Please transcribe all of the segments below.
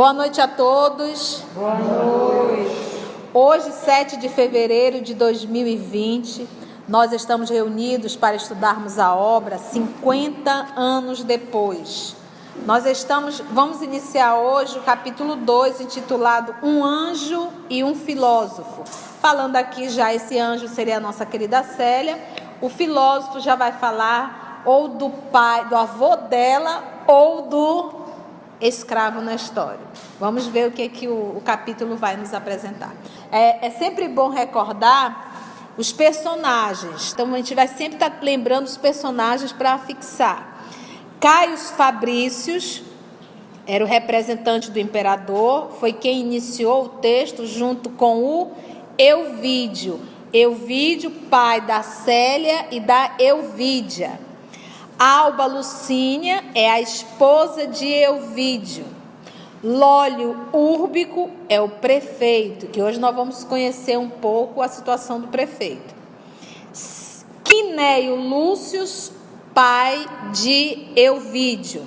Boa noite a todos. Boa noite. Hoje, 7 de fevereiro de 2020, nós estamos reunidos para estudarmos a obra 50 anos depois. Nós estamos, vamos iniciar hoje o capítulo 2, intitulado Um anjo e um filósofo. Falando aqui já esse anjo seria a nossa querida Célia, o filósofo já vai falar ou do pai, do avô dela ou do escravo na história. Vamos ver o que, que o, o capítulo vai nos apresentar. É, é, sempre bom recordar os personagens. Então a gente vai sempre estar tá lembrando os personagens para fixar. Caio Fabrícios era o representante do imperador, foi quem iniciou o texto junto com o Euvídio. Euvídio, pai da Célia e da Euvídia. Alba Lucínia é a esposa de Euvídio. Lólio Úrbico é o prefeito, que hoje nós vamos conhecer um pouco a situação do prefeito. Quinéio Lúcius, pai de Euvídio.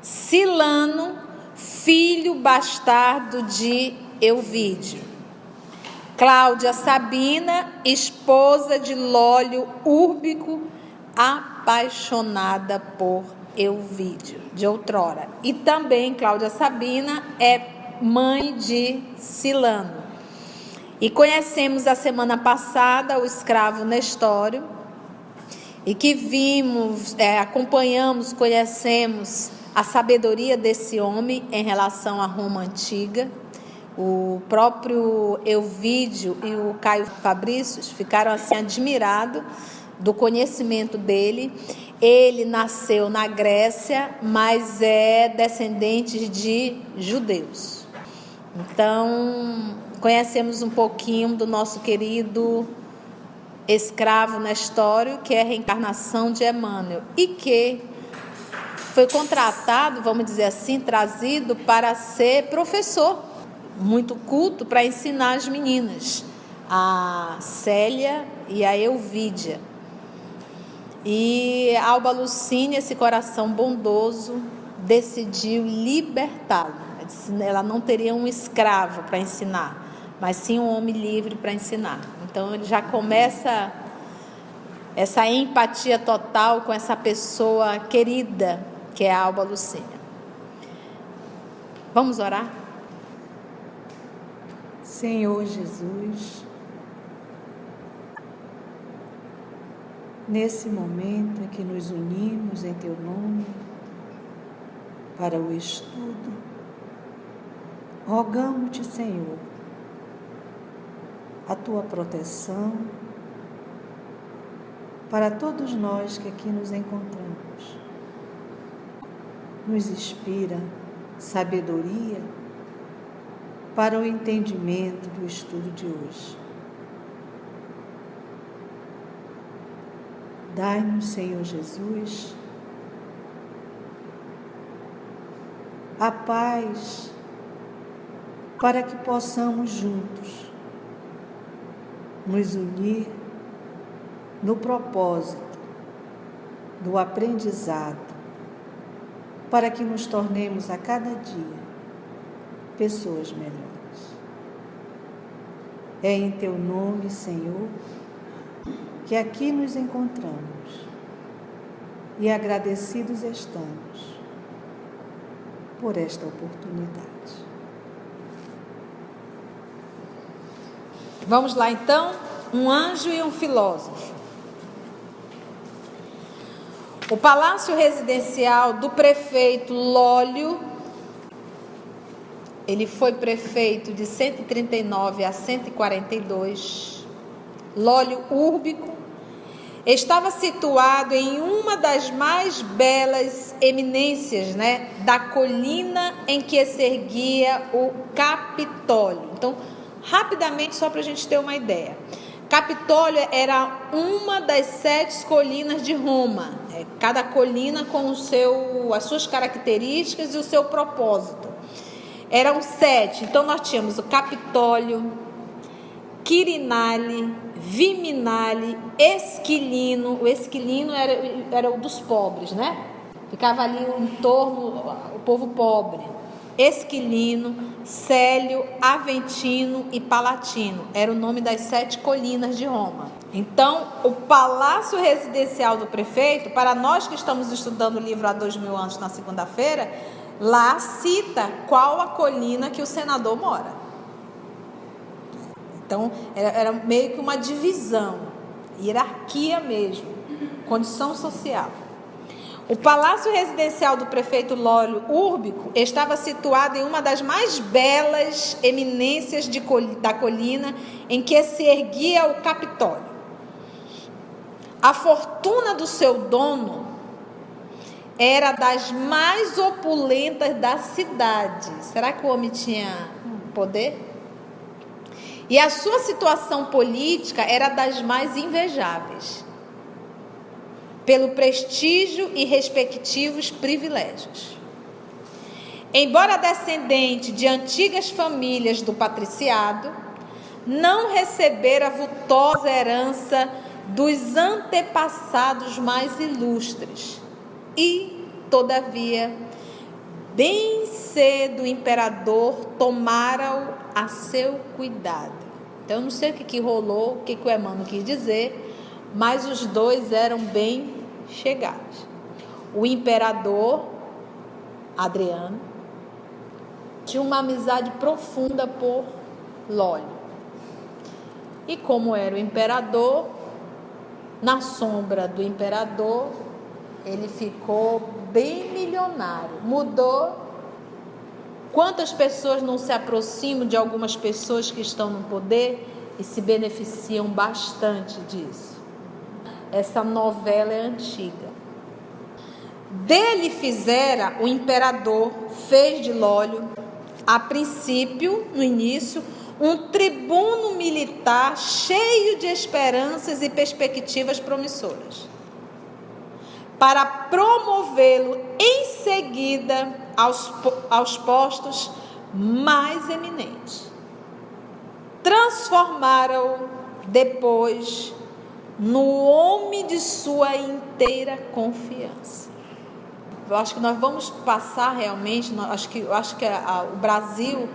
Silano, filho bastardo de Euvídio. Cláudia Sabina, esposa de Lólio Úrbico, a apaixonada por Euvídio, de outrora. E também Cláudia Sabina é mãe de Silano. E conhecemos a semana passada o escravo Nestório, e que vimos, é, acompanhamos, conhecemos a sabedoria desse homem em relação à Roma antiga. O próprio Euvídio e o Caio Fabrícios ficaram assim admirados do conhecimento dele. Ele nasceu na Grécia, mas é descendente de judeus. Então, conhecemos um pouquinho do nosso querido escravo Nestório, que é a reencarnação de Emmanuel, e que foi contratado, vamos dizer assim, trazido para ser professor, muito culto para ensinar as meninas, a Célia e a Euvídia. E Alba Lucine, esse coração bondoso, decidiu libertá-lo. Ela não teria um escravo para ensinar, mas sim um homem livre para ensinar. Então ele já começa essa empatia total com essa pessoa querida que é a Alba Lucínia. Vamos orar? Senhor Jesus, nesse momento em que nos unimos em Teu nome para o estudo, rogamos-te, Senhor, a Tua proteção para todos nós que aqui nos encontramos. Nos inspira sabedoria para o entendimento do estudo de hoje Dai-nos, Senhor Jesus, a paz para que possamos juntos nos unir no propósito do aprendizado, para que nos tornemos a cada dia pessoas melhores. É em teu nome, Senhor, que aqui nos encontramos e agradecidos estamos por esta oportunidade. Vamos lá então, um anjo e um filósofo. O palácio residencial do prefeito Lólio, ele foi prefeito de 139 a 142. Lólio Úrbico estava situado em uma das mais belas eminências né, da colina em que se erguia o Capitólio. Então, rapidamente, só para a gente ter uma ideia. Capitólio era uma das sete colinas de Roma, né, cada colina com o seu, as suas características e o seu propósito. Eram sete, então nós tínhamos o Capitólio, Quirinale, Viminale, Esquilino. O Esquilino era, era o dos pobres, né? Ficava ali em torno o povo pobre. Esquilino, Célio, Aventino e Palatino. Era o nome das sete colinas de Roma. Então, o palácio residencial do prefeito, para nós que estamos estudando o livro há dois mil anos na segunda-feira, lá cita qual a colina que o senador mora. Então, era, meio que uma divisão, hierarquia mesmo, condição social. O palácio residencial do prefeito Lólio Úrbico estava situado em uma das mais belas eminências de, da colina em que se erguia o Capitólio. A fortuna do seu dono era das mais opulentas da cidade. Será que o homem tinha poder? E a sua situação política era das mais invejáveis, pelo prestígio e respectivos privilégios. Embora descendente de antigas famílias do patriciado, não recebera vultosa herança dos antepassados mais ilustres. E, todavia, bem cedo o imperador tomara-o a seu cuidado. Então, não sei o que, que rolou, o que, que o Emmanuel quis dizer, mas os dois eram bem chegados. O imperador, Adriano, tinha uma amizade profunda por Lólio. E como era o imperador, na sombra do imperador, ele ficou bem milionário. Mudou. Quantas pessoas não se aproximam de algumas pessoas que estão no poder e se beneficiam bastante disso? Essa novela é antiga. Dele fizera o imperador, fez de Lólio, a princípio, no início, um tribuno militar cheio de esperanças e perspectivas promissoras para promovê-lo em seguida aos, aos postos mais eminentes. Transformaram-o depois no homem de sua inteira confiança. Eu acho que nós vamos passar realmente, acho que, acho que a, a, o Brasil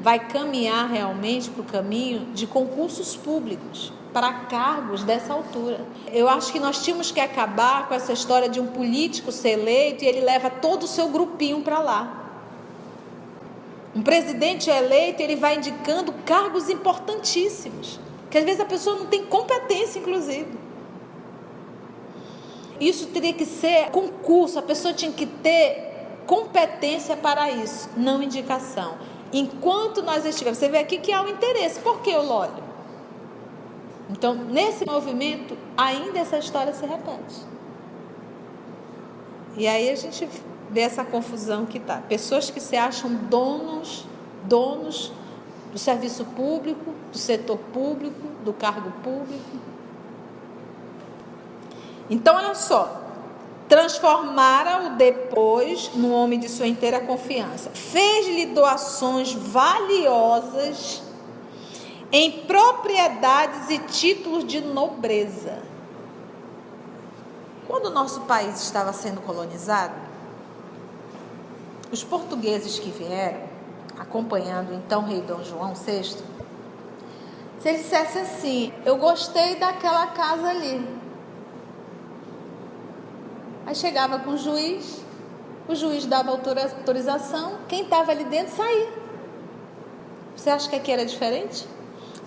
vai caminhar realmente para o caminho de concursos públicos para cargos dessa altura. Eu acho que nós tínhamos que acabar com essa história de um político ser eleito e ele leva todo o seu grupinho para lá. Um presidente eleito, ele vai indicando cargos importantíssimos, que às vezes a pessoa não tem competência, inclusive. Isso teria que ser concurso, a pessoa tinha que ter competência para isso, não indicação. Enquanto nós estivermos, você vê aqui que há um interesse. Por que o óleo? Então, nesse movimento, ainda essa história se repete. E aí a gente vê essa confusão que tá. Pessoas que se acham donos, donos do serviço público, do setor público, do cargo público. Então, olha só. Transformara-o depois no homem de sua inteira confiança. Fez-lhe doações valiosas em propriedades e títulos de nobreza. Quando o nosso país estava sendo colonizado, os portugueses que vieram, acompanhando então o rei Dom João VI, se ele dissesse assim: Eu gostei daquela casa ali. Aí chegava com o juiz, o juiz dava autorização, quem estava ali dentro saía. Você acha que aqui era diferente?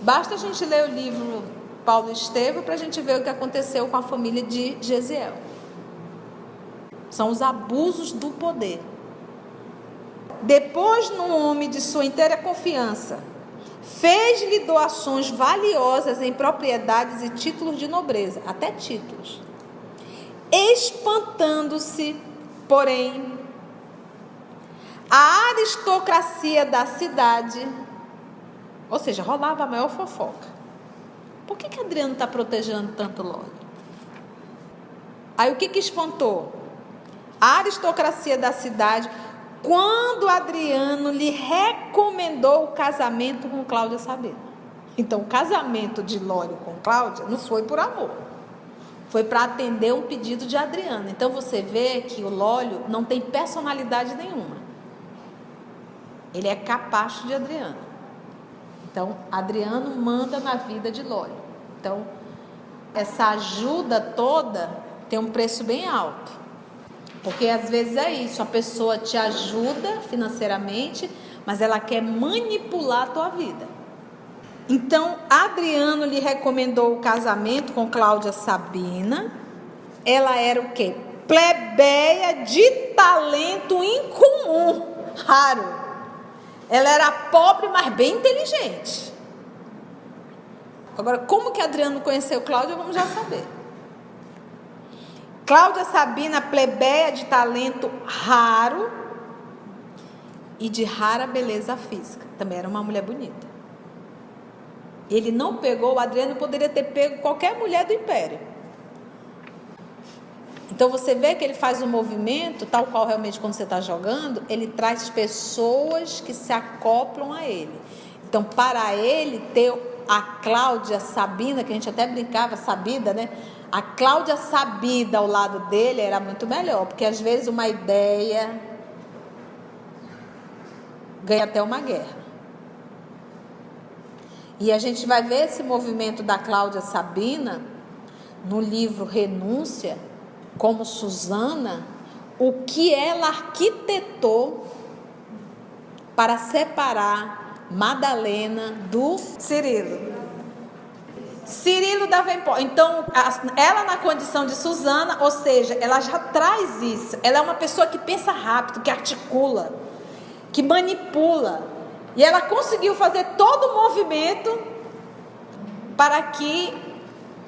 Basta a gente ler o livro Paulo Estevam para a gente ver o que aconteceu com a família de Gesiel. São os abusos do poder. Depois, no homem de sua inteira confiança, fez-lhe doações valiosas em propriedades e títulos de nobreza, até títulos. Espantando-se, porém, a aristocracia da cidade ou seja, rolava a maior fofoca. Por que, que Adriano está protegendo tanto Lólio? Aí o que, que espantou? A aristocracia da cidade, quando Adriano lhe recomendou o casamento com Cláudia Sabina. Então, o casamento de Lólio com Cláudia não foi por amor. Foi para atender um pedido de Adriano. Então, você vê que o Lólio não tem personalidade nenhuma. Ele é capacho de Adriano. Então, Adriano manda na vida de Lólio. Então, essa ajuda toda tem um preço bem alto. Porque às vezes é isso, a pessoa te ajuda financeiramente, mas ela quer manipular a tua vida. Então, Adriano lhe recomendou o casamento com Cláudia Sabina. Ela era o quê? Plebeia de talento incomum, raro. Ela era pobre, mas bem inteligente. Agora, como que Adriano conheceu Cláudia, vamos já saber. Cláudia Sabina, plebeia de talento raro e de rara beleza física. Também era uma mulher bonita. Ele não pegou, o Adriano poderia ter pego qualquer mulher do império. Então você vê que ele faz um movimento, tal qual realmente quando você está jogando, ele traz pessoas que se acoplam a ele. Então, para ele ter a Cláudia Sabina, que a gente até brincava, sabida, né? A Cláudia sabida ao lado dele era muito melhor, porque às vezes uma ideia ganha até uma guerra. E a gente vai ver esse movimento da Cláudia Sabina no livro Renúncia, como Susana, o que ela arquitetou para separar Madalena do Cirilo. Cirilo da Vempó. Então, ela na condição de Susana, ou seja, ela já traz isso. Ela é uma pessoa que pensa rápido, que articula, que manipula. E ela conseguiu fazer todo o movimento para que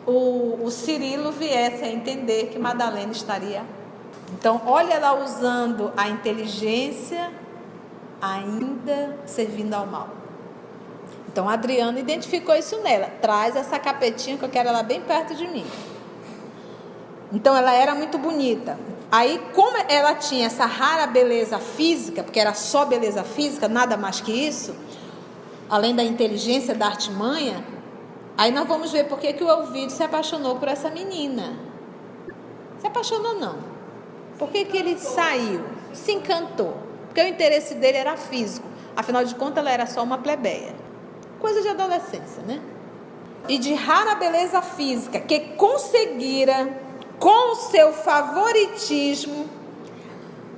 o, o Cirilo viesse a entender que Madalena estaria. Então, olha ela usando a inteligência ainda servindo ao mal. Então, Adriana identificou isso nela. Traz essa capetinha que eu quero ela bem perto de mim. Então, ela era muito bonita. Aí, como ela tinha essa rara beleza física, porque era só beleza física, nada mais que isso, além da inteligência, da artimanha, aí nós vamos ver por que, o Elvídio se apaixonou por essa menina. Se apaixonou, não. Por que, que ele saiu? Se encantou. Porque o interesse dele era físico. Afinal de contas, ela era só uma plebeia coisa de adolescência, né? E de rara beleza física, que conseguira, com o seu favoritismo,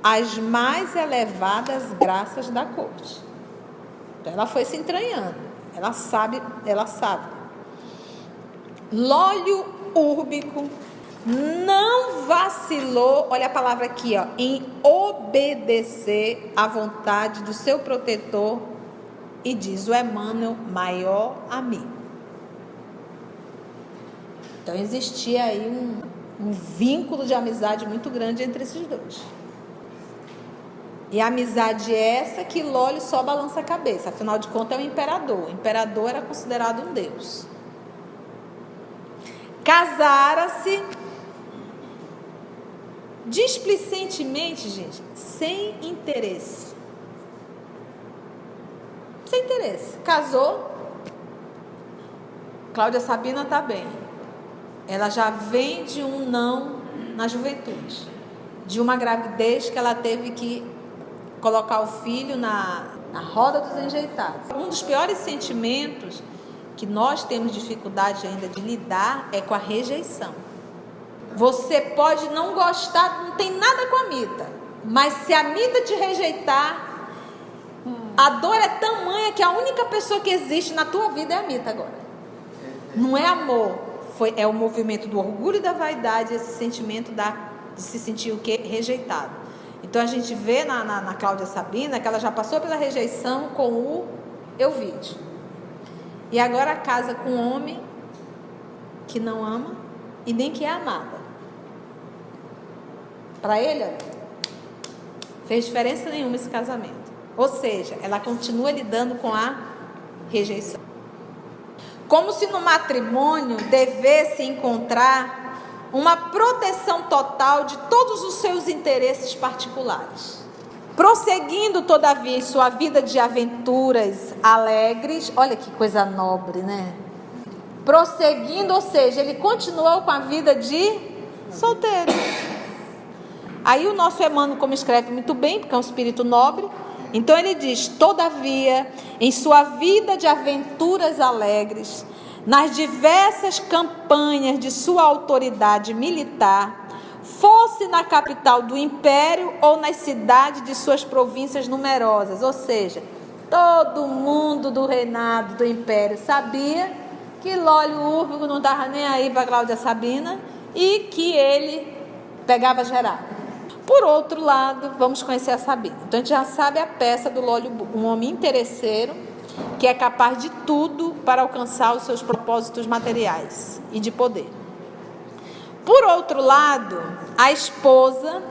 as mais elevadas graças da corte. Então ela foi se entranhando. Ela sabe, ela sabe. Lólio úrbico não vacilou, olha a palavra aqui, ó, em obedecer à vontade do seu protetor e diz o Emmanuel, maior amigo. Então existia aí um, um vínculo de amizade muito grande entre esses dois. E a amizade é essa que Lólio só balança a cabeça. Afinal de contas, é o imperador. O imperador era considerado um deus. Casara-se displicentemente, gente, sem interesse sem interesse. Casou. Cláudia Sabina está bem. Ela já vem de um não na juventude. De uma gravidez que ela teve que colocar o filho na, na roda dos enjeitados. Um dos piores sentimentos que nós temos dificuldade ainda de lidar é com a rejeição. Você pode não gostar, não tem nada com a Mita, mas se a Mita te rejeitar, a dor é tamanha que a única pessoa que existe na tua vida é a Mita agora. Não é amor, foi, é o movimento do orgulho e da vaidade, esse sentimento da, de se sentir o que? Rejeitado. Então a gente vê na, na, na Cláudia Sabina que ela já passou pela rejeição com o Euvídio. E agora casa com um homem que não ama e nem que é amada. Para ele, fez diferença nenhuma esse casamento. Ou seja, ela continua lidando com a rejeição. Como se no matrimônio devesse encontrar uma proteção total de todos os seus interesses particulares. Prosseguindo, todavia, sua vida de aventuras alegres, olha que coisa nobre, né? Prosseguindo, ou seja, ele continuou com a vida de solteiro. Aí o nosso Emmanuel, como escreve muito bem, porque é um espírito nobre, Então ele diz: Todavia, em sua vida de aventuras alegres, nas diversas campanhas de sua autoridade militar, fosse na capital do império ou nas cidades de suas províncias numerosas, ou seja, todo mundo do reinado do império sabia que Lólio Úrbico não estava nem aí para Cláudia Sabina e que ele pegava geral. Por outro lado, vamos conhecer a Sabina. Então a gente já sabe a peça do Lólio, um homem interesseiro que é capaz de tudo para alcançar os seus propósitos materiais e de poder. Por outro lado, a esposa,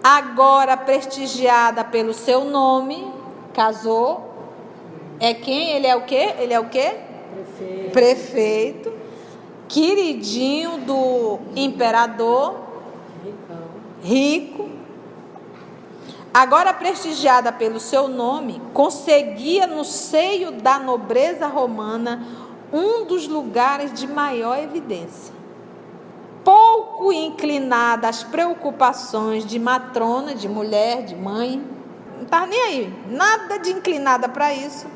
agora prestigiada pelo seu nome, casou. É quem? Ele é o quê? Ele é o quê? Prefeito. Prefeito. Queridinho do imperador. Rico. Agora prestigiada pelo seu nome, conseguia no seio da nobreza romana um dos lugares de maior evidência pouco inclinada às preocupações de matrona, de mulher, de mãe, não estava nem aí, nada de inclinada para isso,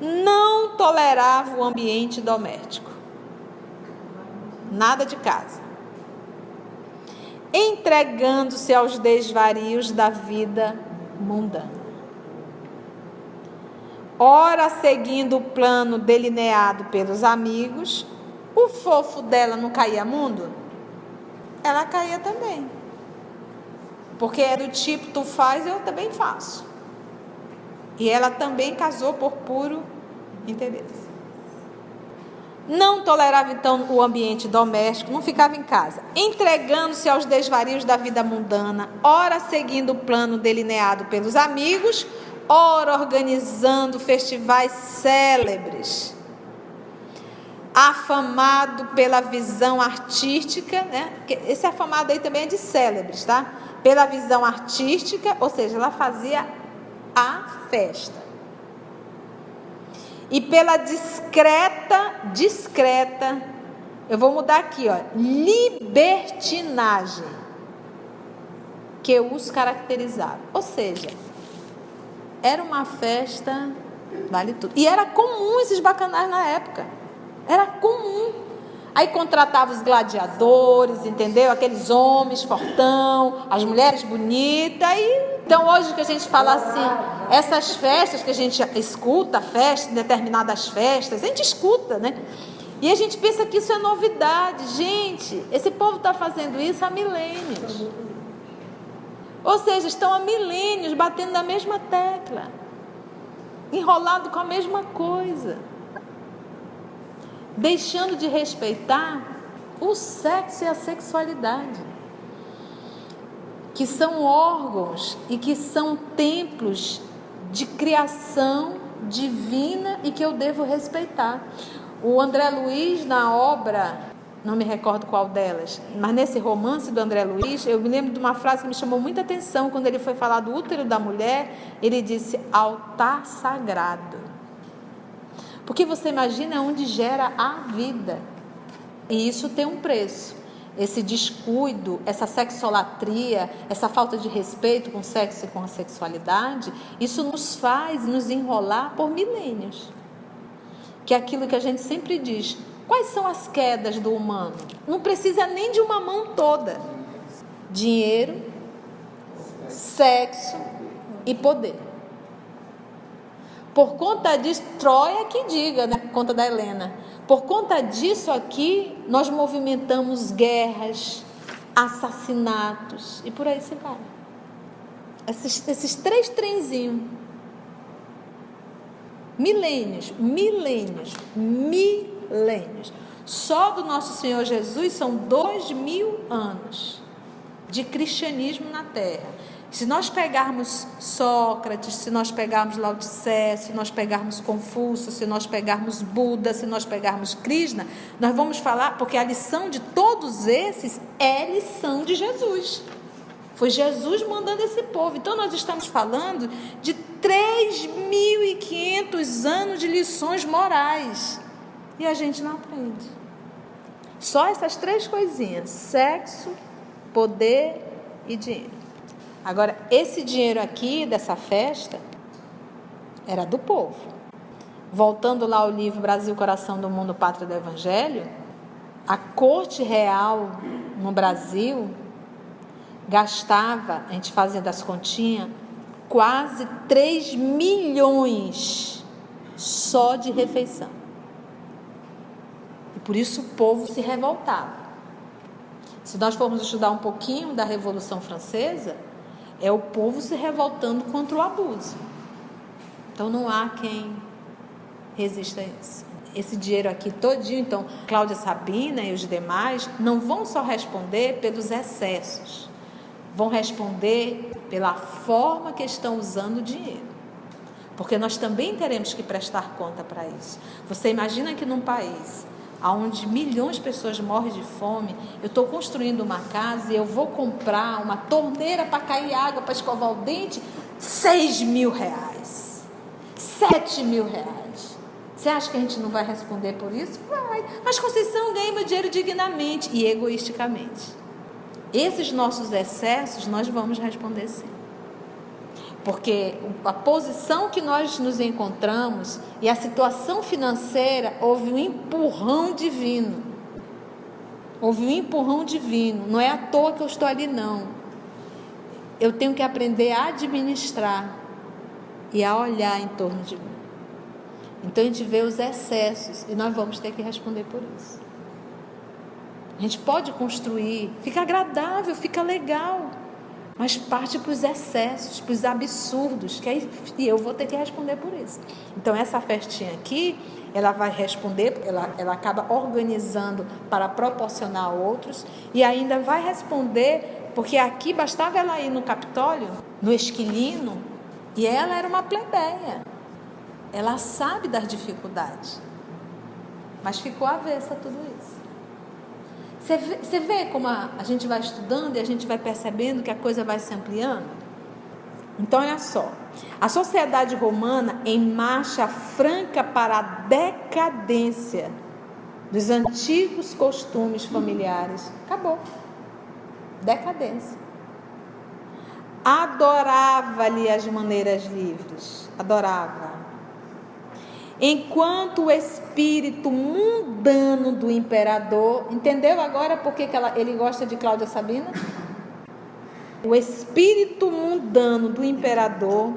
não tolerava o ambiente doméstico, nada de casa, entregando-se aos desvarios da vida mundana. Ora, seguindo o plano delineado pelos amigos, o fofo dela não caía mundo? Ela caía também. Porque é do tipo, tu faz, eu também faço. E ela também casou por puro interesse. Não tolerava então o ambiente doméstico, não ficava em casa, entregando-se aos desvarios da vida mundana, ora seguindo o plano delineado pelos amigos, ora organizando festivais célebres afamado pela visão artística, né? Esse afamado aí também é de célebres, tá? Pela visão artística, ou seja, ela fazia a festa. E pela discreta, discreta, eu vou mudar aqui, ó, libertinagem que os caracterizava. Ou seja, era uma festa, vale tudo. E era comum esses bacanais na época. Era comum. Aí contratava os gladiadores, entendeu? Aqueles homens fortão, as mulheres bonitas. E... Então hoje que a gente fala assim, essas festas que a gente escuta, festa, determinadas festas, a gente escuta, né? E a gente pensa que isso é novidade. Gente, esse povo está fazendo isso há milênios. Ou seja, estão há milênios batendo na mesma tecla, enrolado com a mesma coisa deixando de respeitar o sexo e a sexualidade, que são órgãos e que são templos de criação divina e que eu devo respeitar. O André Luiz, na obra, não me recordo qual delas, mas nesse romance do André Luiz, eu me lembro de uma frase que me chamou muita atenção quando ele foi falar do útero da mulher. Ele disse: altar sagrado. Porque você imagina onde gera a vida. E isso tem um preço. Esse descuido, essa sexolatria, essa falta de respeito com o sexo e com a sexualidade, isso nos faz nos enrolar por milênios. Que é aquilo que a gente sempre diz. Quais são as quedas do humano? Não precisa nem de uma mão toda. Dinheiro, sexo e poder. Por conta disso, Troia que diga, né? Por conta da Helena. Por conta disso aqui, nós movimentamos guerras, assassinatos e por aí se vai. Esses, esses três trenzinhos. Milênios, milênios, milênios. Só do nosso Senhor Jesus são dois mil anos de cristianismo na terra. Se nós pegarmos Sócrates, se nós pegarmos Lao Tse, se nós pegarmos Confúcio, se nós pegarmos Buda, se nós pegarmos Krishna, nós vamos falar, porque a lição de todos esses é lição de Jesus. Foi Jesus mandando esse povo. Então nós estamos falando de 3.500 anos de lições morais. E a gente não aprende. Só essas três coisinhas: sexo, poder e dinheiro. Agora, esse dinheiro aqui dessa festa era do povo. Voltando lá ao livro Brasil, Coração do Mundo, Pátria do Evangelho, a corte real no Brasil gastava, a gente fazendo as continhas, quase 3 milhões só de refeição. E por isso o povo se revoltava. Se nós formos estudar um pouquinho da Revolução Francesa, é o povo se revoltando contra o abuso. Então não há quem resista a isso. Esse dinheiro aqui todinho, então, Cláudia Sabina e os demais não vão só responder pelos excessos, vão responder pela forma que estão usando o dinheiro. Porque nós também teremos que prestar conta para isso. Você imagina que num país onde milhões de pessoas morrem de fome, eu estou construindo uma casa e eu vou comprar uma torneira para cair água para escovar o dente, 6 mil reais, 7 mil reais. Você acha que a gente não vai responder por isso? Vai. Mas Conceição ganha meu dinheiro dignamente e egoisticamente. Esses nossos excessos nós vamos responder sim. Porque a posição que nós nos encontramos e a situação financeira houve um empurrão divino. Houve um empurrão divino. Não é à toa que eu estou ali, não. Eu tenho que aprender a administrar e a olhar em torno de mim. Então a gente vê os excessos e nós vamos ter que responder por isso. A gente pode construir, fica agradável, fica legal mas parte para os excessos, para os absurdos, que aí eu vou ter que responder por isso. Então essa festinha aqui, ela vai responder, ela, ela acaba organizando para proporcionar a outros e ainda vai responder, porque aqui bastava ela ir no Capitólio, no Esquilino, e ela era uma plebeia. Ela sabe das dificuldades, mas ficou avessa a tudo isso. Você vê, como a, a gente vai estudando e a gente vai percebendo que a coisa vai se ampliando? Então, olha só. A sociedade romana em marcha franca para a decadência dos antigos costumes familiares. Acabou. Decadência. Adorava-lhe as maneiras livres. Adorava enquanto o espírito mundano do imperador, entendeu agora por que, ele gosta de Cláudia Sabina? O espírito mundano do imperador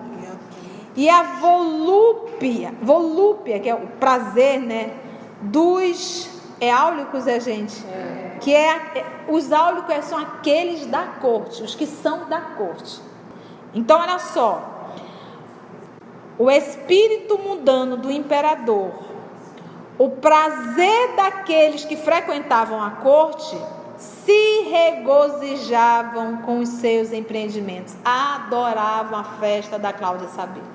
e a volúpia, volúpia, que é o prazer, né, dos é áulicos, é gente, que é, é os áulicos são aqueles da corte, os que são da corte. Então, olha só, o espírito mundano do imperador, o prazer daqueles que frequentavam a corte, se regozijavam com os seus empreendimentos, adoravam a festa da Cláudia Sabina.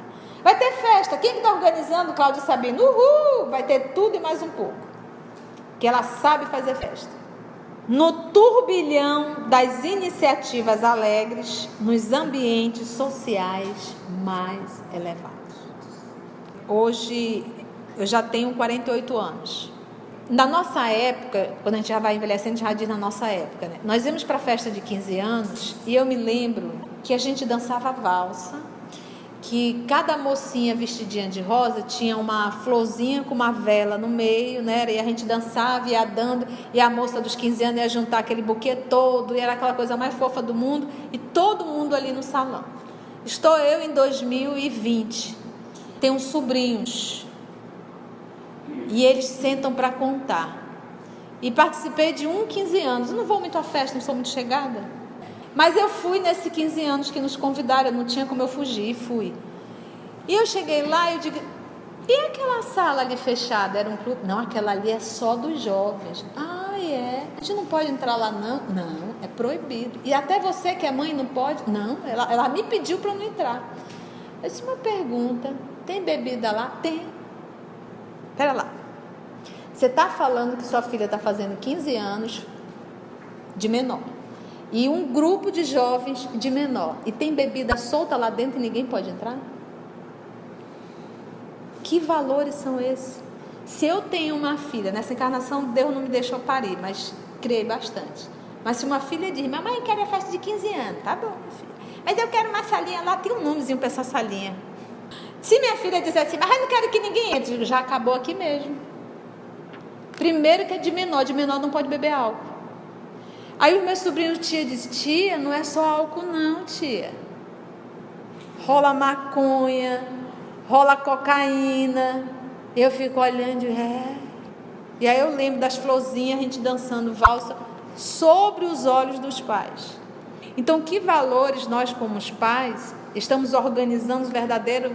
Vai ter festa, quem está organizando Cláudia Sabina? Uhul! Vai ter tudo e mais um pouco. Que ela sabe fazer festa. No turbilhão das iniciativas alegres, nos ambientes sociais mais elevados. Hoje eu já tenho 48 anos. Na nossa época, quando a gente já vai envelhecendo, a gente já diz na nossa época, né? Nós íamos para a festa de 15 anos e eu me lembro que a gente dançava valsa, que cada mocinha vestidinha de rosa tinha uma florzinha com uma vela no meio, né? E a gente dançava, ia dando, e a moça dos 15 anos ia juntar aquele buquê todo, e era aquela coisa mais fofa do mundo, e todo mundo ali no salão. Estou eu em 2020 tenho sobrinhos e eles sentam para contar. E participei de um 15 anos. Eu não vou muito à festa, não sou muito chegada. Mas eu fui nesse 15 anos que nos convidaram, não tinha como eu fugir, fui. E eu cheguei lá e eu digo, e aquela sala ali fechada? Era um clube? Não, aquela ali é só dos jovens. Ah, é. A gente não pode entrar lá, não? Não, é proibido. E até você que é mãe não pode? Não, ela, ela me pediu para não entrar. Eu disse uma pergunta. Tem bebida lá? Tem. Pera lá. Você está falando que sua filha está fazendo 15 anos de menor. E um grupo de jovens de menor. E tem bebida solta lá dentro e ninguém pode entrar? Que valores são esses? Se eu tenho uma filha, nessa encarnação Deus não me deixou parir, mas criei bastante. Mas se uma filha diz, mamãe quer a festa de 15 anos, tá bom, filha. Mas eu quero uma salinha lá, tem um nomezinho para essa salinha. Se minha filha disser assim, mas eu não quero que ninguém entre, já acabou aqui mesmo. Primeiro que é de menor, de menor não pode beber álcool. Aí o meu sobrinho tia disse, tia, não é só álcool não, tia. Rola maconha, rola cocaína. Eu fico olhando, é. E aí eu lembro das florzinhas, a gente dançando valsa sobre os olhos dos pais. Então, que valores nós, como os pais, estamos organizando verdadeiro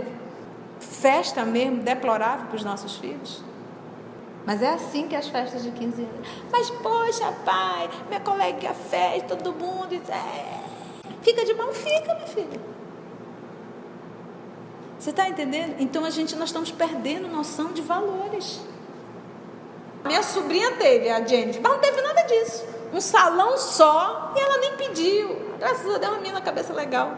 festa mesmo, deplorável para os nossos filhos? Mas é assim que as festas de 15 anos. Mas, poxa, pai, minha colega fez, todo mundo. É, fica de mão, fica, minha filha. Você está entendendo? Então a gente, nós estamos perdendo noção de valores. Minha sobrinha teve, a Jennifer, mas não teve nada disso. Um salão só e ela nem pediu. Graças a Deus, uma menina cabeça legal.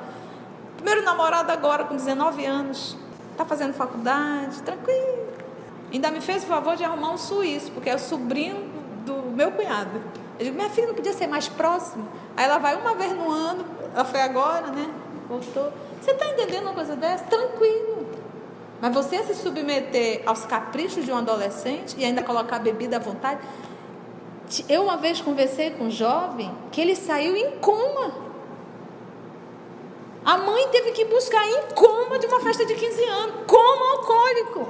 Primeiro namorado agora, com 19 anos. Está fazendo faculdade, tranquilo. Ainda me fez o favor de arrumar um suíço, porque é o sobrinho do meu cunhado. Eu digo, minha filha não podia ser mais próximo? Aí ela vai uma vez no ano, ela foi agora, né? Voltou. Você está entendendo uma coisa dessa? Tranquilo. Mas você se submeter aos caprichos de um adolescente e ainda colocar bebida à vontade. Eu uma vez conversei com um jovem que ele saiu em coma. A mãe teve que buscar em coma de uma festa de 15 anos, coma alcoólico.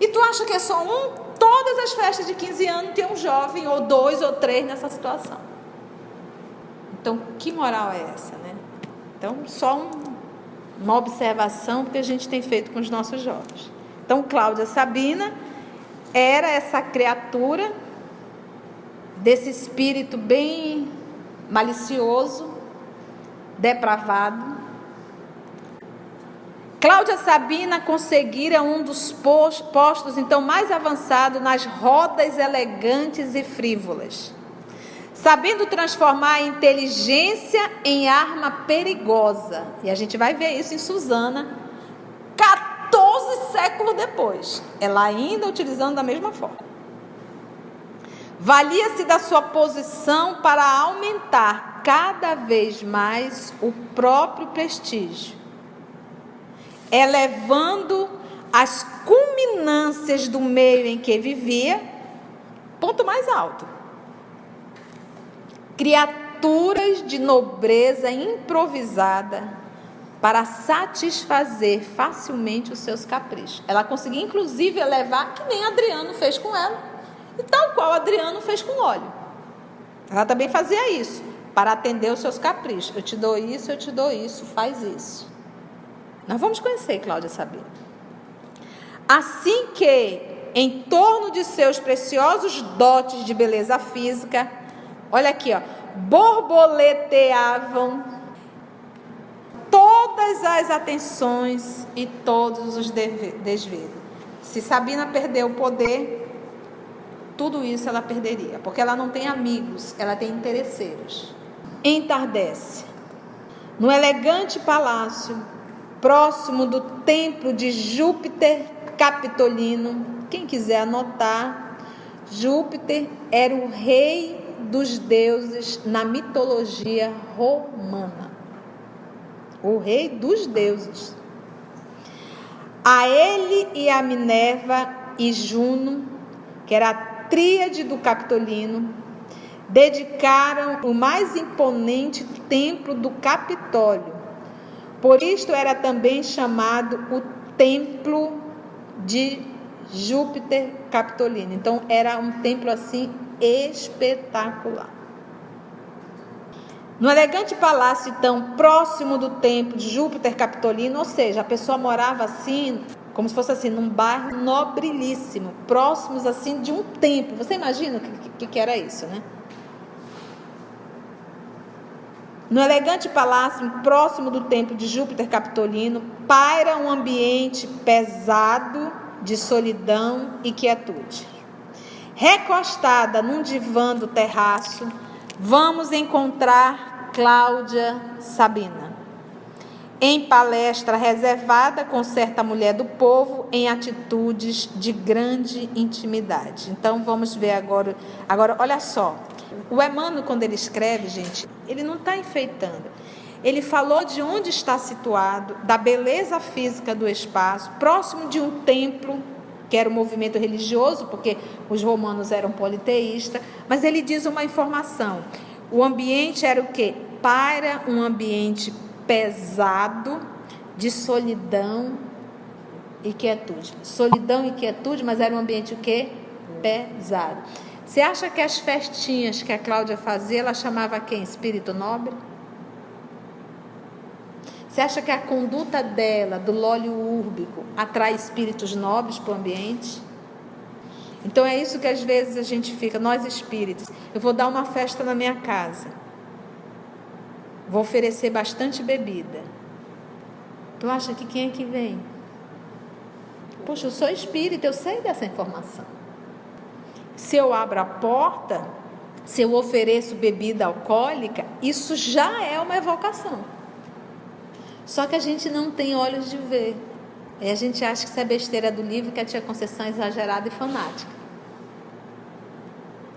E tu acha que é só um? Todas as festas de 15 anos tem um jovem, ou dois, ou três nessa situação. Então, que moral é essa, né? Então, só um, uma observação que a gente tem feito com os nossos jovens. Então, Cláudia Sabina era essa criatura desse espírito bem malicioso, depravado. Cláudia Sabina conseguira um dos postos então mais avançados nas rodas elegantes e frívolas, sabendo transformar a inteligência em arma perigosa. E a gente vai ver isso em Susana, 14 séculos depois, ela ainda utilizando da mesma forma. Valia-se da sua posição para aumentar cada vez mais o próprio prestígio, elevando as culminâncias do meio em que vivia, ponto mais alto. Criaturas de nobreza improvisada para satisfazer facilmente os seus caprichos. Ela conseguia inclusive elevar, que nem Adriano fez com ela e tal qual Adriano fez com óleo. Ela também fazia isso, para atender os seus caprichos. Eu te dou isso, eu te dou isso, faz isso. Nós vamos conhecer Cláudia Sabina. Assim que, em torno de seus preciosos dotes de beleza física, olha aqui, ó, borboleteavam todas as atenções e todos os desvelos. Se Sabina perdeu o poder, tudo isso ela perderia, porque ela não tem amigos, ela tem interesseiros. Entardece. No elegante palácio, próximo do templo de Júpiter Capitolino, quem quiser anotar, Júpiter era o rei dos deuses na mitologia romana. O rei dos deuses. A ele e a Minerva e Juno, que era a tríade do Capitolino, dedicaram o mais imponente templo do Capitólio. Por isto era também chamado o Templo de Júpiter Capitolino. Então era um templo assim espetacular. No elegante palácio, então, próximo do templo de Júpiter Capitolino, ou seja, a pessoa morava assim, como se fosse assim, num bairro nobrilíssimo, próximos assim de um templo. Você imagina o que, que, que era isso, né? No elegante palácio, próximo do templo de Júpiter Capitolino, paira um ambiente pesado de solidão e quietude. Recostada num divã do terraço, vamos encontrar Cláudia Sabina em palestra reservada com certa mulher do povo em atitudes de grande intimidade. Então vamos ver agora. Agora, olha só. O Emmanuel, quando ele escreve, gente, ele não está enfeitando. ele falou de onde está situado, da beleza física do espaço, próximo de um templo, que era um movimento religioso, porque os romanos eram politeístas, mas ele diz uma informação. O ambiente era o quê? Para um ambiente pesado, de solidão e quietude. Solidão e quietude, mas era um ambiente o quê? Pesado. Você acha que as festinhas que a Cláudia fazia, ela chamava quem? Espírito nobre? Você acha que a conduta dela, do lólio úrbico, atrai espíritos nobres para o ambiente? Então é isso que às vezes a gente fica, nós espíritos. Eu vou dar uma festa na minha casa. Vou oferecer bastante bebida. Tu acha que quem é que vem? Poxa, eu sou espírita, eu sei dessa informação. Se eu abro a porta, se eu ofereço bebida alcoólica, isso já é uma evocação. Só que a gente não tem olhos de ver. E a gente acha que isso é besteira do livro, que a tia Conceição é exagerada e fanática.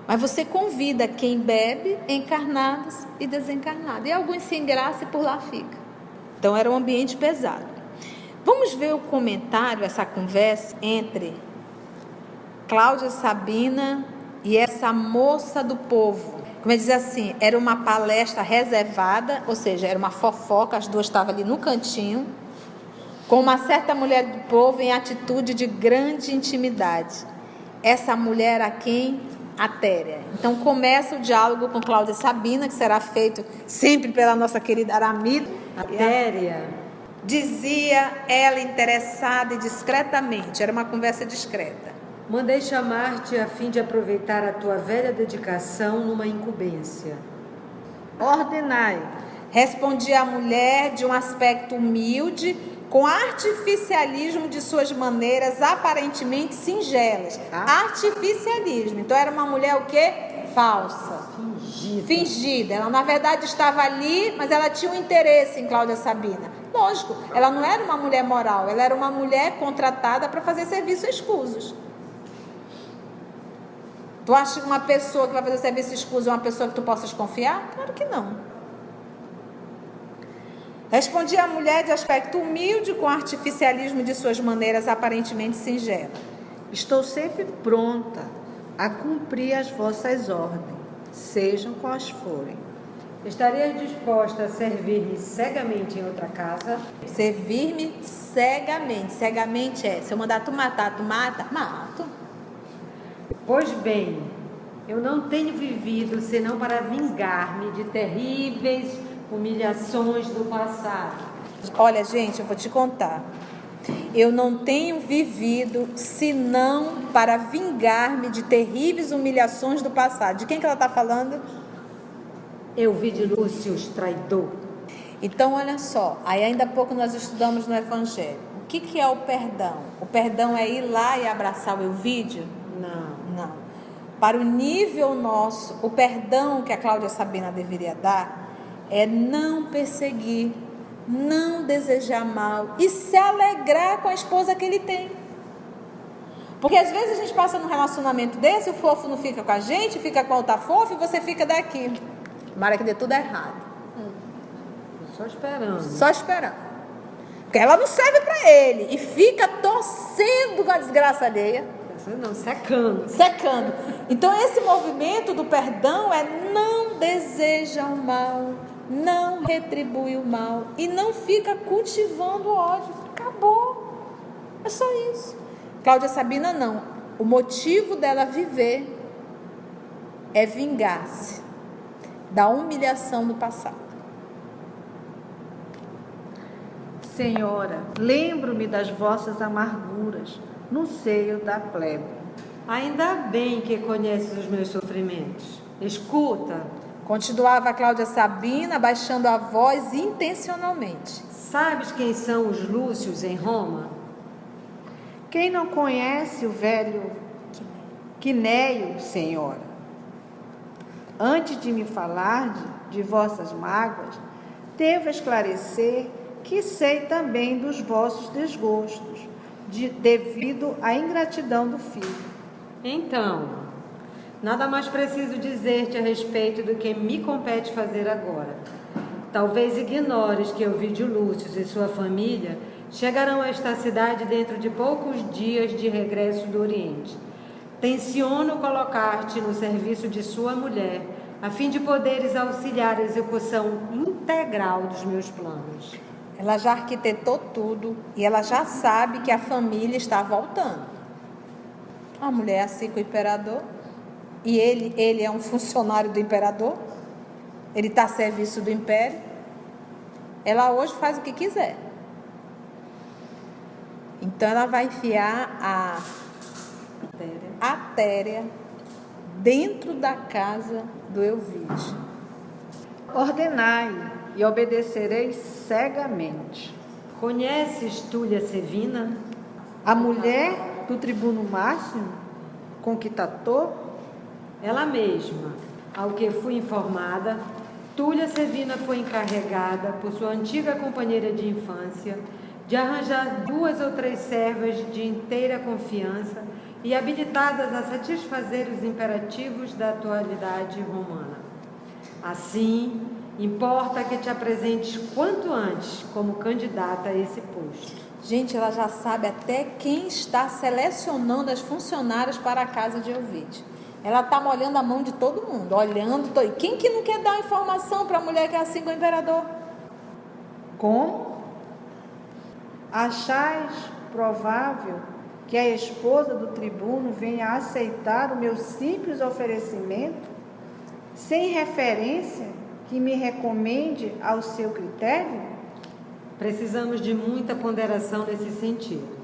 Mas você convida quem bebe, encarnados e desencarnados. E alguns se engraçam e por lá fica. Então era um ambiente pesado. Vamos ver o comentário, essa conversa entre Cláudia Sabina e essa moça do povo como eu diz assim, era uma palestra reservada, ou seja, era uma fofoca, as duas estavam ali no cantinho, com uma certa mulher do povo em atitude de grande intimidade. Essa mulher a quem? A Téria. Então começa o diálogo com Cláudia Sabina, que será feito sempre pela nossa querida Aramida. A Téria. Dizia ela interessada e discretamente, era uma conversa discreta. Mandei chamar-te a fim de aproveitar a tua velha dedicação numa incumbência. Ordenai, respondia a mulher de um aspecto humilde, com artificialismo de suas maneiras aparentemente singelas. Ah. Artificialismo. Então era uma mulher o quê? Falsa. Fingida. Fingida. Ela na verdade estava ali, mas ela tinha um interesse em Cláudia Sabina. Lógico, ela não era uma mulher moral, ela era uma mulher contratada para fazer serviços escusos. Tu acha que uma pessoa que vai fazer serviço escuso é uma pessoa que tu possas confiar? Claro que não. Respondia a mulher de aspecto humilde com artificialismo de suas maneiras aparentemente singelas. Estou sempre pronta a cumprir as vossas ordens, sejam quais forem. Estarias disposta a servir-me cegamente em outra casa? Servir-me cegamente. Cegamente é, se eu mandar tu matar, tu mata? Mato. Pois bem, eu não tenho vivido senão para vingar-me de terríveis humilhações do passado. Olha, gente, eu vou te contar. Eu não tenho vivido senão para vingar-me de terríveis humilhações do passado. De quem que ela está falando? Eu vi de Lúcio, traidor. Então, olha só, aí ainda há pouco nós estudamos no Evangelho. O que, que é o perdão? O perdão é ir lá e abraçar o Elvídio? Não. Não. Para o nível nosso, o perdão que a Cláudia Sabina deveria dar é não perseguir, não desejar mal e se alegrar com a esposa que ele tem. Porque às vezes a gente passa num relacionamento desse, o fofo não fica com a gente, fica com a outra fofa e você fica daqui. Tomara que dê tudo errado. Só esperando. Só esperando. Porque ela não serve para ele e fica torcendo com a desgraça alheia. Não, secando. Secando. Então, esse movimento do perdão é não deseja o mal, não retribui o mal e não fica cultivando ódio. Acabou. É só isso. Cláudia Sabina, não. O motivo dela viver é vingar-se da humilhação do passado. Senhora, lembro-me das vossas amarguras no seio da plebe. Ainda bem que conheces os meus sofrimentos. Escuta. Continuava Cláudia Sabina, baixando a voz intencionalmente. Sabes quem são os Lúcios em Roma? Quem não conhece o velho Quinéio, senhora? Antes de me falar de, de vossas mágoas, devo esclarecer que sei também dos vossos desgostos de, devido à ingratidão do filho. Então, nada mais preciso dizer-te a respeito do que me compete fazer agora. talvez ignores que Ovidio Lúcio e sua família chegarão a esta cidade dentro de poucos dias de regresso do Oriente. Tenciono colocar-te no serviço de sua mulher, a fim de poderes auxiliar a execução integral dos meus planos. Ela já arquitetou tudo e ela já sabe que a família está voltando. A mulher é assim com o imperador e ele, ele é um funcionário do imperador. Ele está a serviço do império. Ela hoje faz o que quiser. Então ela vai enfiar a Atéria dentro da casa do Elvide. Ordenai e obedecereis cegamente. Conheces Túlia Sevina? A mulher do tribuno máximo, conquistador? Ela mesma, ao que fui informada, Túlia Sevina foi encarregada por sua antiga companheira de infância de arranjar duas ou três servas de inteira confiança e habilitadas a satisfazer os imperativos da atualidade romana. Assim, importa que te apresentes quanto antes como candidata a esse posto. Gente, ela já sabe até quem está selecionando as funcionárias para a casa de Elvide. Ela está molhando a mão de todo mundo, olhando. Quem que não quer dar informação para a mulher que é assim com o imperador? Como? Achais provável que a esposa do tribuno venha aceitar o meu simples oferecimento, sem referência que me recomende ao seu critério? Precisamos de muita ponderação nesse sentido.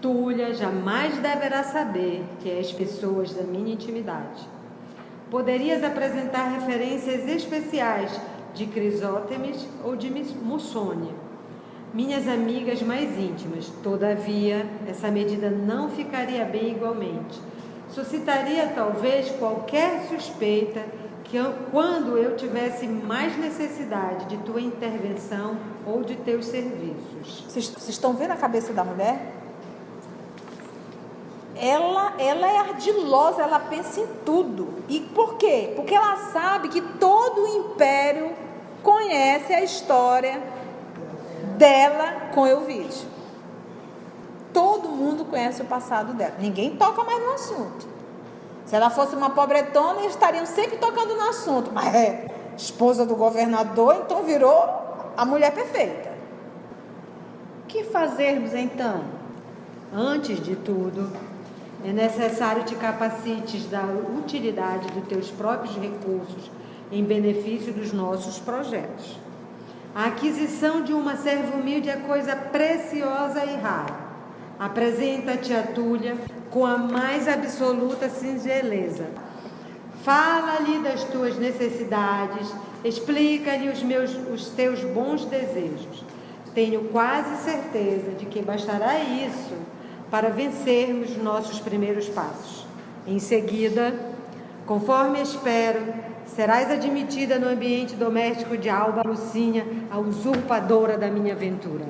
Túlia jamais deverá saber que és pessoas da minha intimidade. Poderias apresentar referências especiais de Crisótemis ou de Mussônia minhas amigas mais íntimas. Todavia, essa medida não ficaria bem igualmente. Suscitaria talvez qualquer suspeita que quando eu tivesse mais necessidade de tua intervenção ou de teus serviços. Vocês estão vendo a cabeça da mulher? Ela, ela é ardilosa, ela pensa em tudo. E por quê? Porque ela sabe que todo o império conhece a história dela com Elvide. Todo mundo conhece o passado dela. Ninguém toca mais no assunto. Se ela fosse uma pobretona, eles estariam sempre tocando no assunto. Mas é esposa do governador, então virou a mulher perfeita. Que fazermos então? Antes de tudo, é necessário te capacites da utilidade dos teus próprios recursos em benefício dos nossos projetos. A aquisição de uma serva humilde é coisa preciosa e rara. Apresenta-te a Túlia com a mais absoluta singeleza. Fala-lhe das tuas necessidades, explica-lhe os, meus, os teus bons desejos. Tenho quase certeza de que bastará isso para vencermos nossos primeiros passos. Em seguida, conforme espero, serás admitida no ambiente doméstico de Alba Lucinha, a usurpadora da minha ventura.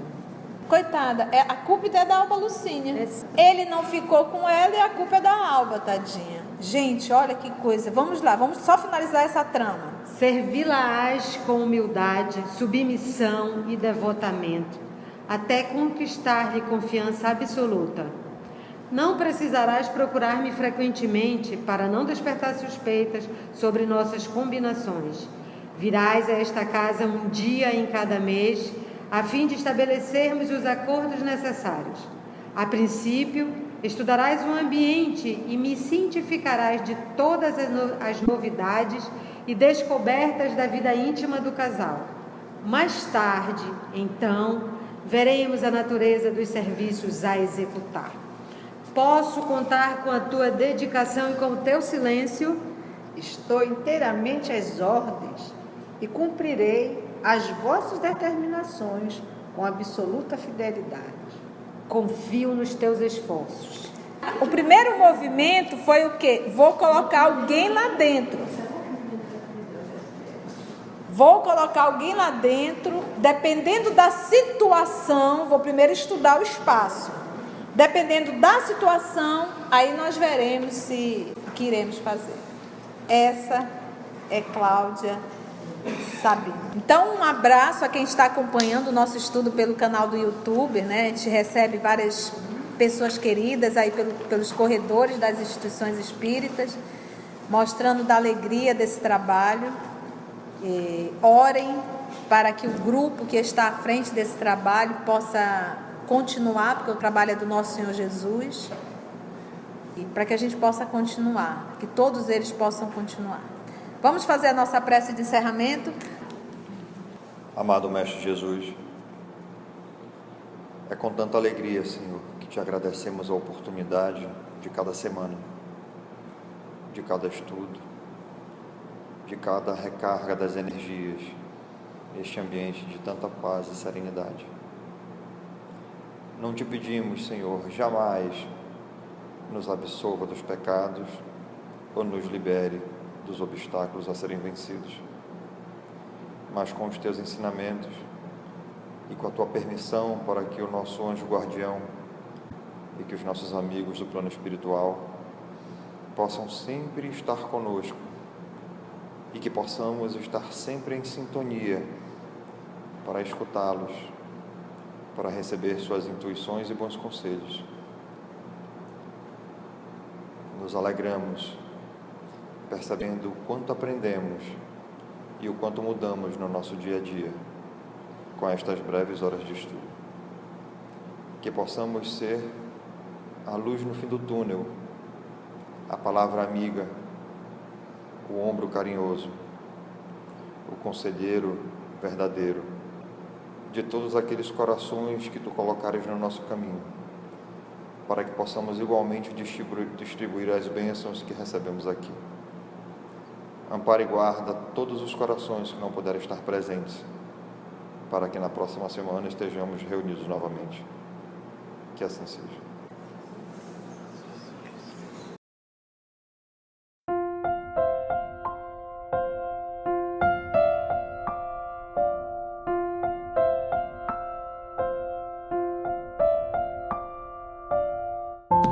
Coitada, é, a culpa é da Alba Lucinha. Ele não ficou com ela e a culpa é da Alba, tadinha. Gente, olha que coisa. Vamos lá, vamos só finalizar essa trama. Servi-la-ás com humildade, submissão e devotamento, até conquistar-lhe confiança absoluta não precisarás procurar-me frequentemente para não despertar suspeitas sobre nossas combinações. Virás a esta casa um dia em cada mês, a fim de estabelecermos os acordos necessários. A princípio, estudarás o ambiente e me cientificarás de todas as novidades e descobertas da vida íntima do casal. Mais tarde, então, veremos a natureza dos serviços a executar. Posso contar com a tua dedicação e com o teu silêncio? Estou inteiramente às ordens e cumprirei as vossas determinações com absoluta fidelidade. Confio nos teus esforços. O primeiro movimento foi o quê? Vou colocar alguém lá dentro. Vou colocar alguém lá dentro, dependendo da situação, vou primeiro estudar o espaço. Dependendo da situação, aí nós veremos se o que iremos fazer. Essa é Cláudia Sabe. Então, um abraço a quem está acompanhando o nosso estudo pelo canal do YouTube, né? A gente recebe várias pessoas queridas aí pelo, pelos corredores das instituições espíritas, mostrando da alegria desse trabalho. E, orem para que o grupo que está à frente desse trabalho possa continuar, porque o trabalho é do nosso Senhor Jesus, e para que a gente possa continuar, que todos eles possam continuar. Vamos fazer a nossa prece de encerramento. Amado Mestre Jesus, é com tanta alegria, Senhor, que te agradecemos a oportunidade de cada semana, de cada estudo, de cada recarga das energias, este ambiente de tanta paz e serenidade. Não te pedimos, Senhor, jamais nos absolva dos pecados ou nos libere dos obstáculos a serem vencidos, mas com os teus ensinamentos e com a tua permissão para que o nosso anjo guardião e que os nossos amigos do plano espiritual possam sempre estar conosco e que possamos estar sempre em sintonia para escutá-los, para receber suas intuições e bons conselhos. Nos alegramos percebendo o quanto aprendemos e o quanto mudamos no nosso dia a dia com estas breves horas de estudo. Que possamos ser a luz no fim do túnel, a palavra amiga, o ombro carinhoso, o conselheiro verdadeiro de todos aqueles corações que tu colocares no nosso caminho, para que possamos igualmente distribuir, as bênçãos que recebemos aqui. Ampara e guarda todos os corações que não puderem estar presentes, para que na próxima semana estejamos reunidos novamente. Que assim seja.